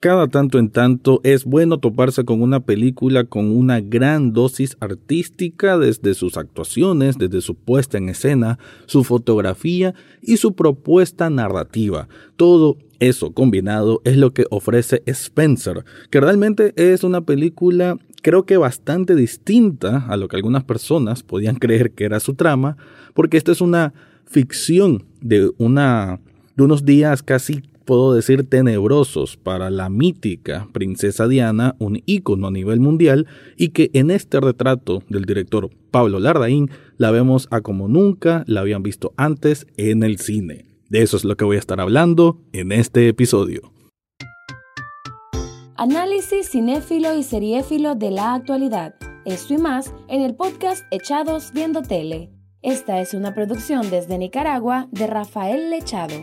Cada tanto en tanto es bueno toparse con una película con una gran dosis artística desde sus actuaciones, desde su puesta en escena, su fotografía y su propuesta narrativa. Todo eso combinado es lo que ofrece Spencer, que realmente es una película creo que bastante distinta a lo que algunas personas podían creer que era su trama, porque esta es una ficción de una de unos días casi puedo decir tenebrosos para la mítica princesa Diana, un ícono a nivel mundial, y que en este retrato del director Pablo Lardaín la vemos a como nunca la habían visto antes en el cine. De eso es lo que voy a estar hablando en este episodio. Análisis cinéfilo y seriéfilo de la actualidad. Esto y más en el podcast Echados Viendo Tele. Esta es una producción desde Nicaragua de Rafael Lechado.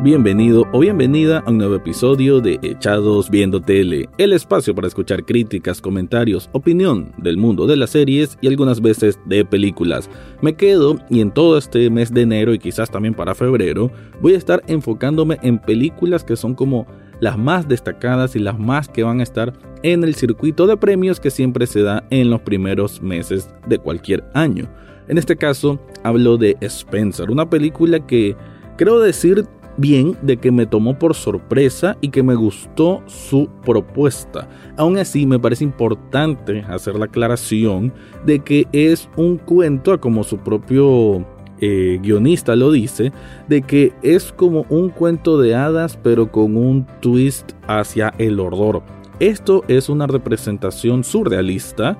Bienvenido o bienvenida a un nuevo episodio de Echados Viendo Tele, el espacio para escuchar críticas, comentarios, opinión del mundo de las series y algunas veces de películas. Me quedo y en todo este mes de enero y quizás también para febrero voy a estar enfocándome en películas que son como las más destacadas y las más que van a estar en el circuito de premios que siempre se da en los primeros meses de cualquier año. En este caso hablo de Spencer, una película que creo decir bien de que me tomó por sorpresa y que me gustó su propuesta. Aún así, me parece importante hacer la aclaración de que es un cuento, como su propio eh, guionista lo dice, de que es como un cuento de hadas, pero con un twist hacia el horror. Esto es una representación surrealista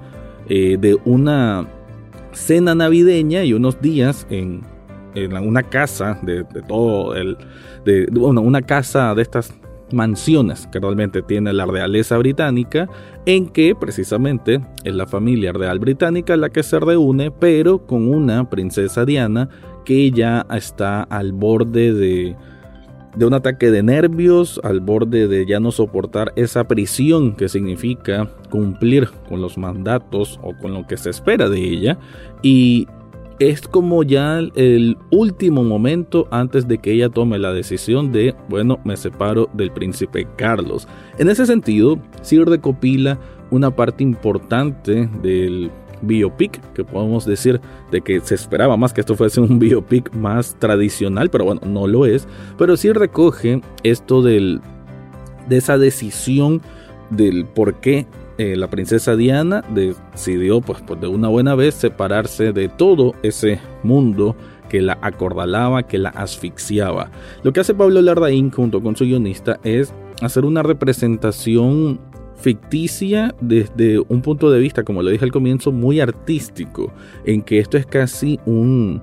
eh, de una cena navideña y unos días en en una casa de, todo el, de, bueno, una casa de estas mansiones que realmente tiene la realeza británica, en que precisamente es la familia real británica la que se reúne, pero con una princesa Diana que ya está al borde de, de un ataque de nervios, al borde de ya no soportar esa prisión que significa cumplir con los mandatos o con lo que se espera de ella, y es como ya el último momento antes de que ella tome la decisión de, bueno, me separo del príncipe Carlos. En ese sentido, sí recopila una parte importante del biopic, que podemos decir de que se esperaba más que esto fuese un biopic más tradicional, pero bueno, no lo es, pero sí recoge esto del, de esa decisión del por qué eh, la princesa Diana decidió, pues, pues, de una buena vez separarse de todo ese mundo que la acordalaba, que la asfixiaba. Lo que hace Pablo Lardaín junto con su guionista es hacer una representación ficticia desde un punto de vista, como lo dije al comienzo, muy artístico, en que esto es casi un,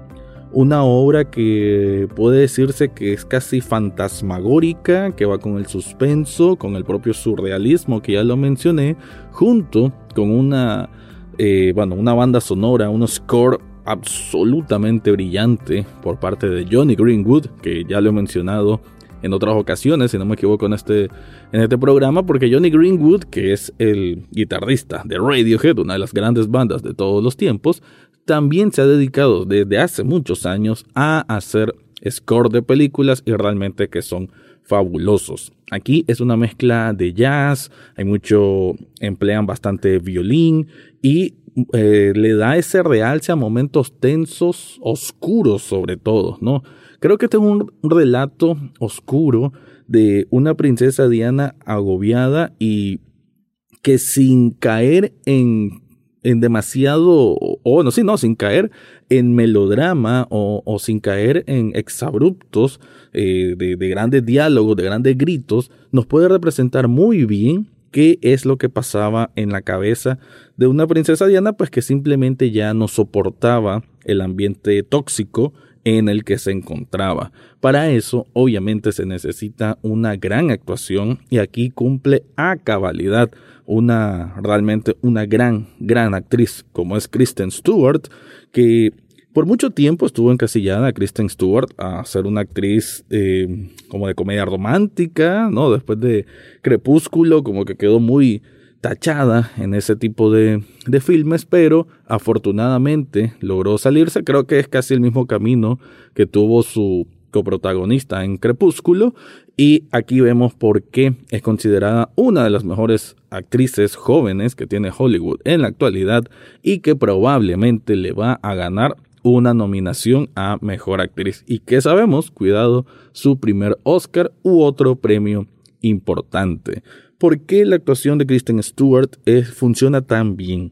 una obra que puede decirse que es casi fantasmagórica, que va con el suspenso, con el propio surrealismo que ya lo mencioné, junto con una, eh, bueno, una banda sonora, un score absolutamente brillante por parte de Johnny Greenwood, que ya lo he mencionado en otras ocasiones, si no me equivoco, en este, en este programa, porque Johnny Greenwood, que es el guitarrista de Radiohead, una de las grandes bandas de todos los tiempos, también se ha dedicado desde hace muchos años a hacer score de películas y realmente que son fabulosos. Aquí es una mezcla de jazz, hay mucho, emplean bastante violín y eh, le da ese realce a momentos tensos, oscuros sobre todo, ¿no? Creo que este es un relato oscuro de una princesa Diana agobiada y que sin caer en en demasiado, o bueno, sí, no, sin caer en melodrama o, sin caer en exabruptos eh, de, de grandes diálogos, de grandes gritos, nos puede representar muy bien qué es lo que pasaba en la cabeza de una princesa Diana, pues que simplemente ya no soportaba el ambiente tóxico en el que se encontraba. Para eso, obviamente, se necesita una gran actuación y aquí cumple a cabalidad una realmente una gran, gran actriz como es Kristen Stewart, que por mucho tiempo estuvo encasillada Kristen Stewart a ser una actriz eh, como de comedia romántica, ¿no? Después de Crepúsculo, como que quedó muy tachada en ese tipo de, de, filmes, pero afortunadamente logró salirse. Creo que es casi el mismo camino que tuvo su coprotagonista en Crepúsculo. Y aquí vemos por qué es considerada una de las mejores actrices jóvenes que tiene Hollywood en la actualidad y que probablemente le va a ganar una nominación a Mejor Actriz. ¿Y que sabemos? Cuidado, su primer Oscar u otro premio importante. ¿Por qué la actuación de Kristen Stewart funciona tan bien?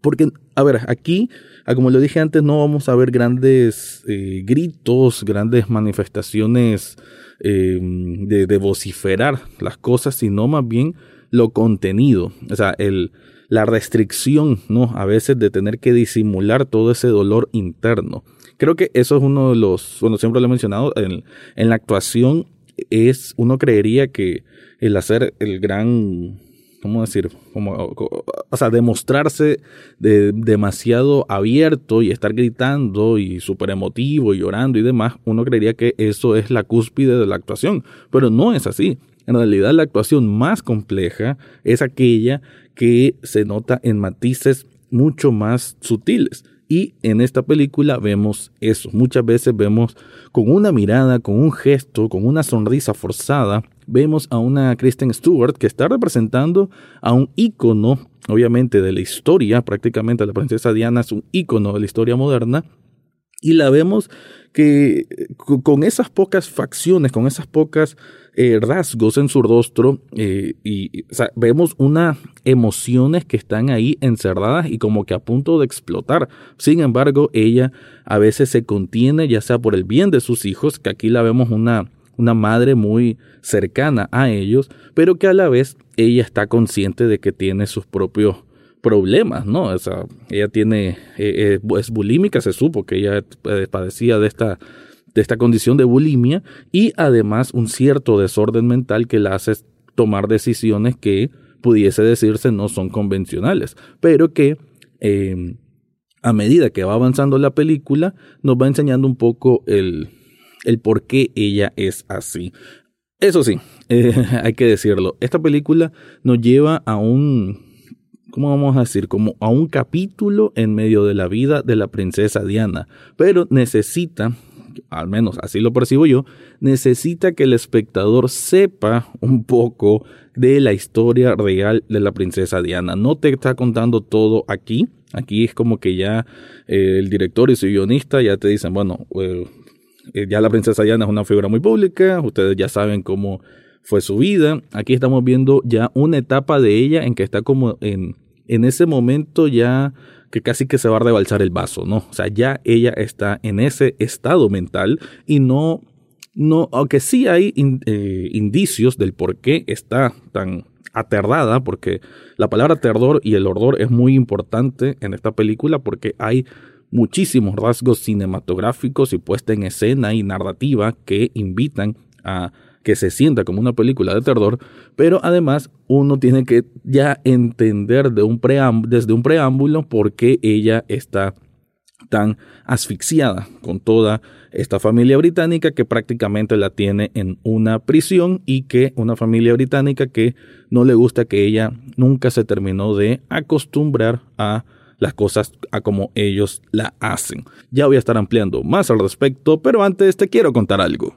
Porque, a ver, aquí, ah, como lo dije antes, no vamos a ver grandes eh, gritos, grandes manifestaciones eh, de, de, vociferar las cosas, sino más bien lo contenido. O sea, el, la restricción, ¿no? A veces de tener que disimular todo ese dolor interno. Creo que eso es uno de los, bueno, siempre lo he mencionado, en, en la actuación es, uno creería que el hacer el gran, ¿cómo decir? Como, o sea, demostrarse de, demasiado abierto y estar gritando y súper emotivo y llorando y demás, uno creería que eso es la cúspide de la actuación, pero no es así. En realidad la actuación más compleja es aquella que se nota en matices mucho más sutiles. Y en esta película vemos eso. Muchas veces vemos con una mirada, con un gesto, con una sonrisa forzada, vemos a una Kristen Stewart que está representando a un ícono, obviamente, de la historia. Prácticamente la princesa Diana es un ícono de la historia moderna. Y la vemos que con esas pocas facciones, con esas pocas eh, rasgos en su rostro eh, y vemos unas emociones que están ahí encerradas y como que a punto de explotar. Sin embargo, ella a veces se contiene, ya sea por el bien de sus hijos, que aquí la vemos una, una madre muy cercana a ellos, pero que a la vez ella está consciente de que tiene sus propios problemas, ¿no? O sea, ella tiene, eh, es bulímica, se supo que ella padecía de esta de esta condición de bulimia y además un cierto desorden mental que la hace tomar decisiones que pudiese decirse no son convencionales, pero que em, a medida que va avanzando la película nos va enseñando un poco el, el por qué ella es así. Eso sí, eh, hay que decirlo, esta película nos lleva a un, ¿cómo vamos a decir? Como a un capítulo en medio de la vida de la princesa Diana, pero necesita al menos así lo percibo yo, necesita que el espectador sepa un poco de la historia real de la princesa Diana. No te está contando todo aquí. Aquí es como que ya eh, el director y su guionista ya te dicen, bueno, eh, eh, ya la princesa Diana es una figura muy pública, ustedes ya saben cómo fue su vida. Aquí estamos viendo ya una etapa de ella en que está como en, en ese momento ya que casi que se va a rebalsar el vaso, ¿no? O sea, ya ella está en ese estado mental y no, no, aunque sí hay eh, indicios del por qué está tan aterrada, porque la palabra terror y el horror es muy importante en esta película porque hay muchísimos rasgos cinematográficos y puesta en escena y narrativa que invitan a que se sienta como una película de terror, pero además uno tiene que ya entender de un desde un preámbulo por qué ella está tan asfixiada con toda esta familia británica que prácticamente la tiene en una prisión y que una familia británica que no le gusta que ella nunca se terminó de acostumbrar a las cosas a como ellos la hacen. Ya voy a estar ampliando más al respecto, pero antes te quiero contar algo.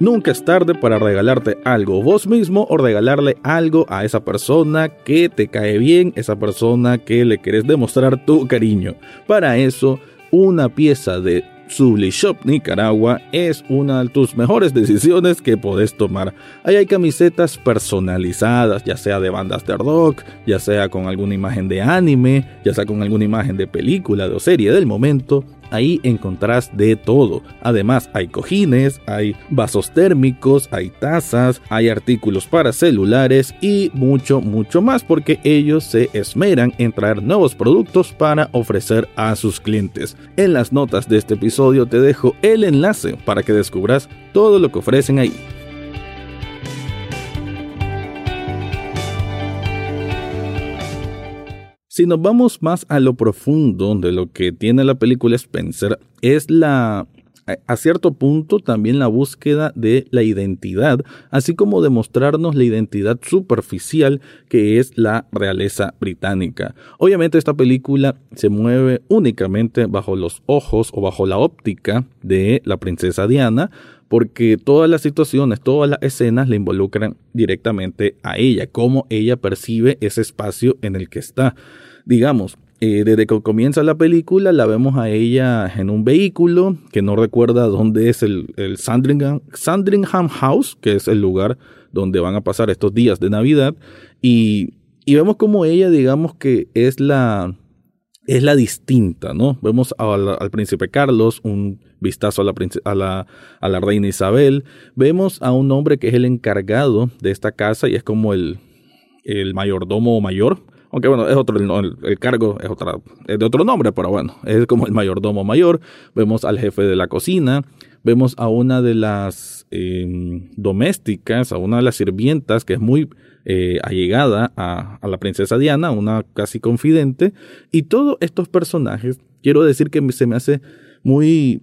Nunca es tarde para regalarte algo vos mismo o regalarle algo a esa persona que te cae bien, esa persona que le querés demostrar tu cariño. Para eso, una pieza de Subli Shop Nicaragua es una de tus mejores decisiones que podés tomar. Ahí hay camisetas personalizadas, ya sea de bandas de rock, ya sea con alguna imagen de anime, ya sea con alguna imagen de película o serie del momento. Ahí encontrás de todo. Además, hay cojines, hay vasos térmicos, hay tazas, hay artículos para celulares y mucho, mucho más porque ellos se esmeran en traer nuevos productos para ofrecer a sus clientes. En las notas de este episodio te dejo el enlace para que descubras todo lo que ofrecen ahí. Si nos vamos más a lo profundo de lo que tiene la película Spencer, es la a cierto punto también la búsqueda de la identidad, así como demostrarnos la identidad superficial que es la realeza británica. Obviamente esta película se mueve únicamente bajo los ojos o bajo la óptica de la princesa Diana, porque todas las situaciones, todas las escenas le involucran directamente a ella, cómo ella percibe ese espacio en el que está. Digamos, eh, desde que comienza la película la vemos a ella en un vehículo que no recuerda dónde es el, el Sandringham, Sandringham House, que es el lugar donde van a pasar estos días de Navidad, y, y vemos como ella, digamos que es la, es la distinta, ¿no? Vemos al príncipe Carlos, un vistazo a la, a, la, a la reina Isabel, vemos a un hombre que es el encargado de esta casa y es como el, el mayordomo mayor, aunque bueno, es otro, el, cargo es, otra, es de otro nombre, pero bueno, es como el mayordomo mayor, vemos al jefe de la cocina, vemos a una de las em, domésticas, a una de las sirvientas que es muy eh, allegada a, a, la princesa Diana, una casi confidente, y todos estos personajes, quiero decir que se me hace muy,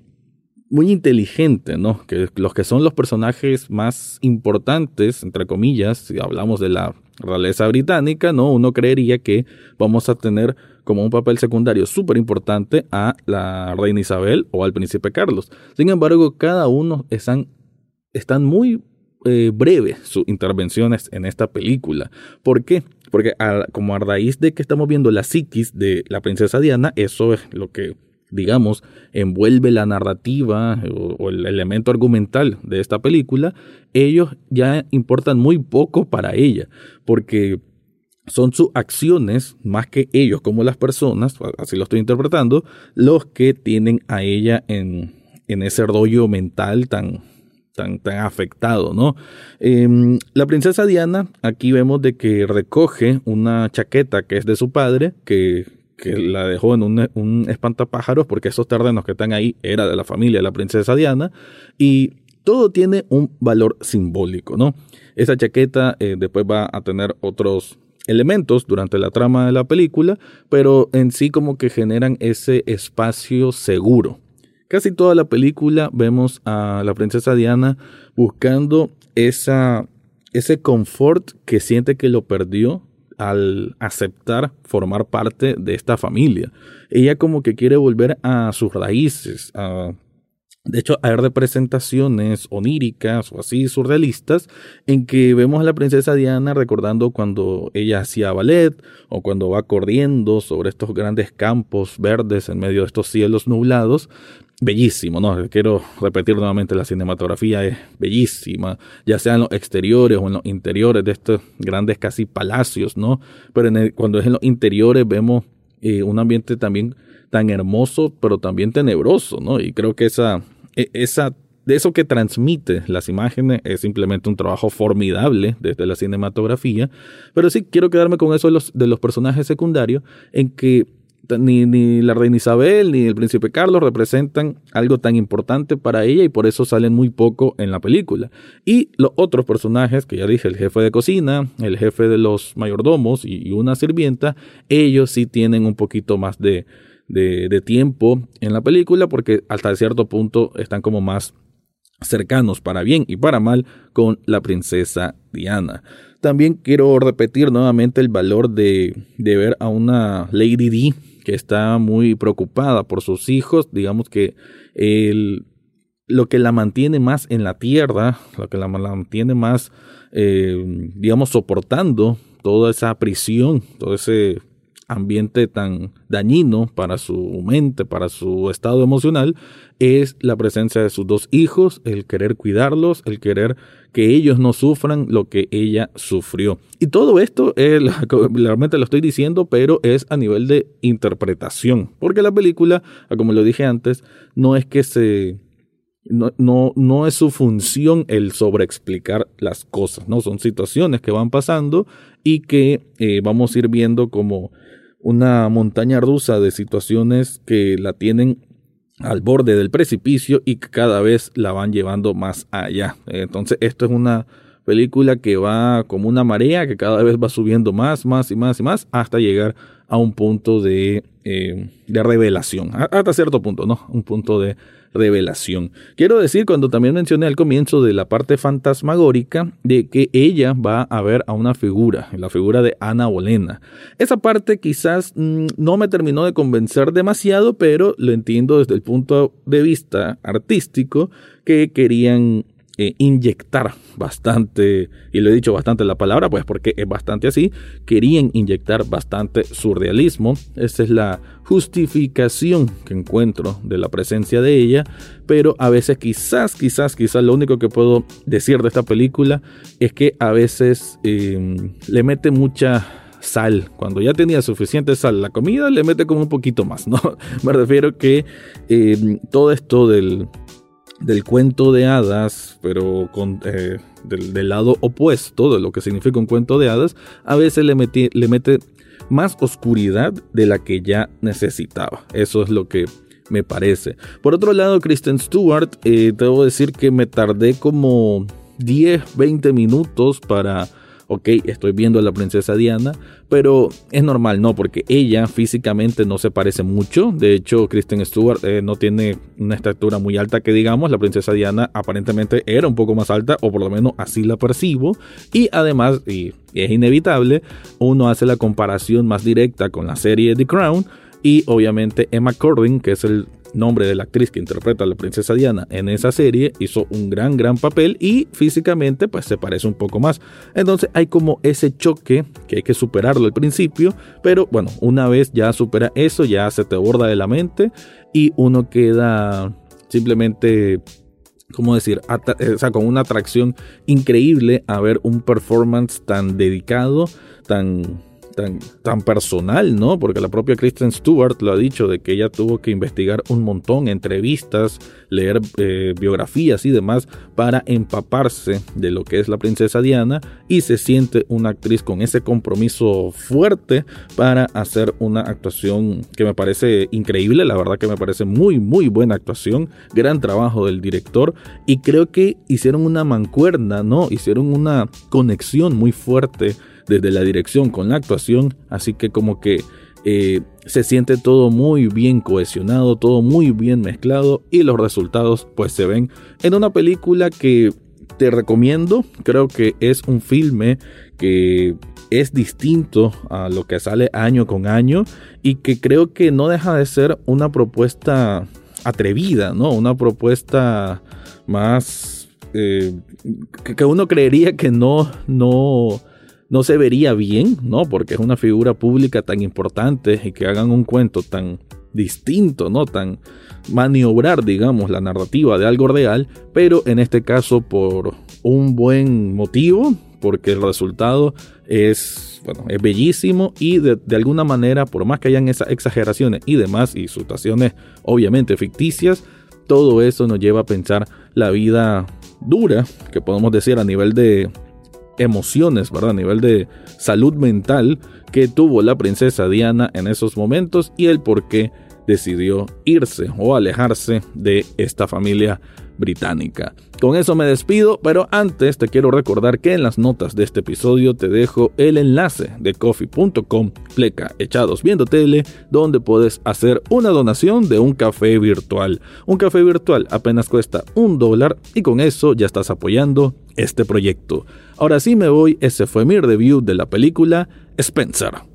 muy inteligente, ¿no? Que los que son los personajes más importantes, entre comillas, si hablamos de la realeza británica, ¿no? Uno creería que vamos a tener como un papel secundario súper importante a la reina Isabel o al príncipe Carlos. Sin embargo, cada uno están, están muy eh, breve sus intervenciones en esta película. ¿Por qué? Porque como a raíz de que estamos viendo la psiquis de la princesa Diana, eso es lo que, digamos, envuelve la narrativa o, o el elemento argumental de esta película, ellos ya importan muy poco para ella, porque son sus acciones, más que ellos como las personas, así lo estoy interpretando, los que tienen a ella en, en ese rollo mental tan, tan, tan afectado, ¿no? Em, la princesa Diana, aquí vemos de que recoge una chaqueta que es de su padre, que, que la dejó en un, un espantapájaros, porque esos terrenos que están ahí era de la familia de la princesa Diana, y todo tiene un valor simbólico, ¿no? Esa chaqueta eh, después va a tener otros elementos durante la trama de la película, pero en sí como que generan ese espacio seguro Casi toda la película vemos a la princesa Diana buscando esa, ese confort que siente que lo perdió al aceptar formar parte de esta familia. Ella como que quiere volver a sus raíces, de hecho, hay representaciones oníricas o así surrealistas en que vemos a la princesa Diana recordando cuando ella hacía ballet o cuando va corriendo sobre estos grandes campos verdes en medio de estos cielos nublados. Bellísimo, ¿no? Quiero repetir nuevamente, la cinematografía es bellísima, ya sea en los exteriores o en los interiores de estos grandes casi palacios, ¿no? Pero cuando es en los interiores vemos eh, un ambiente también tan hermoso, pero también tenebroso, ¿no? Y creo que esa, e, esa, de eso que transmite las imágenes es simplemente un trabajo formidable desde la cinematografía. Pero sí quiero quedarme con eso de los, de los personajes secundarios, en que ni, ni, la reina Isabel ni el príncipe Carlos representan algo tan importante para ella y por eso salen muy poco en la película. Y los otros personajes, que ya dije, el jefe de cocina, el jefe de los mayordomos y una sirvienta, ellos sí tienen un poquito más de, de, tiempo en la película porque hasta cierto punto están como más cercanos para bien y para mal con la princesa Diana. También quiero repetir nuevamente el valor de, de ver a una Lady D que está muy preocupada por sus hijos, digamos que el, lo que la mantiene más en la tierra, lo que la mantiene más, eh, digamos, soportando toda esa prisión, todo ese ambiente tan dañino para su mente, para su estado emocional, es la presencia de sus dos hijos, el querer cuidarlos, el querer que ellos no sufran lo que ella sufrió. Y todo esto, realmente lo estoy diciendo, pero es a nivel de interpretación, porque la película, como lo dije antes, no es que se no, no, no, es su función el sobreexplicar las cosas, ¿no? Son situaciones que van pasando y que eh, vamos a ir viendo como una montaña rusa de situaciones que la tienen al borde del precipicio y que cada vez la van llevando más allá. Entonces, esto es una película que va como una marea que cada vez va subiendo más, más y más y más hasta llegar a un punto de, eh, de revelación, hasta cierto punto, ¿no? Un punto de revelación. Quiero decir, cuando también mencioné al comienzo de la parte fantasmagórica, de que ella va a ver a una figura, la figura de Ana Bolena. Esa parte quizás mm, no me terminó de convencer demasiado, pero lo entiendo desde el punto de vista artístico que querían eh, inyectar bastante, y lo he dicho bastante la palabra, pues porque es bastante así, querían inyectar bastante surrealismo. Esa es la justificación que encuentro de la presencia de ella, pero a veces quizás, quizás, quizás lo único que puedo decir de esta película es que a veces em, le mete mucha sal. Cuando ya tenía suficiente sal la comida, le mete como un poquito más, ¿no? Me refiero que em, todo esto del del cuento de hadas, pero con, eh, del, lado opuesto de lo que significa un cuento de hadas, a veces le, mete más oscuridad de la que ya necesitaba. Eso es lo que me parece. Por otro lado, Kristen Stewart, eh, debo decir que me tardé como 10, 20 minutos para ok, estoy viendo a la princesa Diana, pero es normal, no, porque ella físicamente no se parece mucho. De hecho, Kristen Stewart eh, no tiene una estatura muy alta que digamos. La princesa Diana aparentemente era un poco más alta, o por lo menos así la percibo. Y además, y es inevitable, uno hace la comparación más directa con la serie The Crown. Y obviamente Emma Corrin, que es el nombre de la actriz que interpreta a la princesa Diana en esa serie, hizo un gran, gran papel y físicamente pues se parece un poco más. Entonces hay como ese choque que hay que superarlo al principio, pero bueno, una vez ya supera eso, ya se te borda de la mente y uno queda simplemente ¿cómo decir? Eh, o sea, con una atracción increíble a ver un performance tan dedicado, tan tan, personal, ¿no? Porque la propia Kristen Stewart lo ha dicho, de que ella tuvo que investigar un montón, entrevistas, leer eh, biografías y demás, para empaparse de lo que es la princesa Diana y se siente una actriz con ese compromiso fuerte para hacer una actuación que me parece increíble, la verdad que me parece muy, muy buena actuación, gran trabajo del director y creo que hicieron una mancuerna, ¿no? Hicieron una conexión muy fuerte desde la dirección con la actuación, así que como que eh, se siente todo muy bien cohesionado, todo muy bien mezclado y los resultados pues se ven en una película que te recomiendo, creo que es un filme que es distinto a lo que sale año con año y que creo que no deja de ser una propuesta atrevida, ¿no? Una propuesta más eh, que, uno creería que no, no, no se vería bien, ¿no? Porque es una figura pública tan importante y que hagan un cuento tan distinto, ¿no? Tan maniobrar, digamos, la narrativa de algo real, pero en este caso por un buen motivo, porque el resultado es, bueno, es bellísimo y de, de alguna manera, por más que hayan esas exageraciones y demás, y situaciones obviamente ficticias, todo eso nos lleva a pensar la vida dura, que podemos decir a nivel de emociones, ¿verdad? A nivel de salud mental que tuvo la princesa Diana en esos momentos y el por qué decidió irse o alejarse de esta familia británica. Con eso me despido, pero antes te quiero recordar que en las notas de este episodio te dejo el enlace de coffee.com pleca echados viendo tele, donde puedes hacer una donación de un café virtual. Un café virtual apenas cuesta un dólar y con eso ya estás apoyando este proyecto. Ahora sí me voy, ese fue mi review de la película Spencer.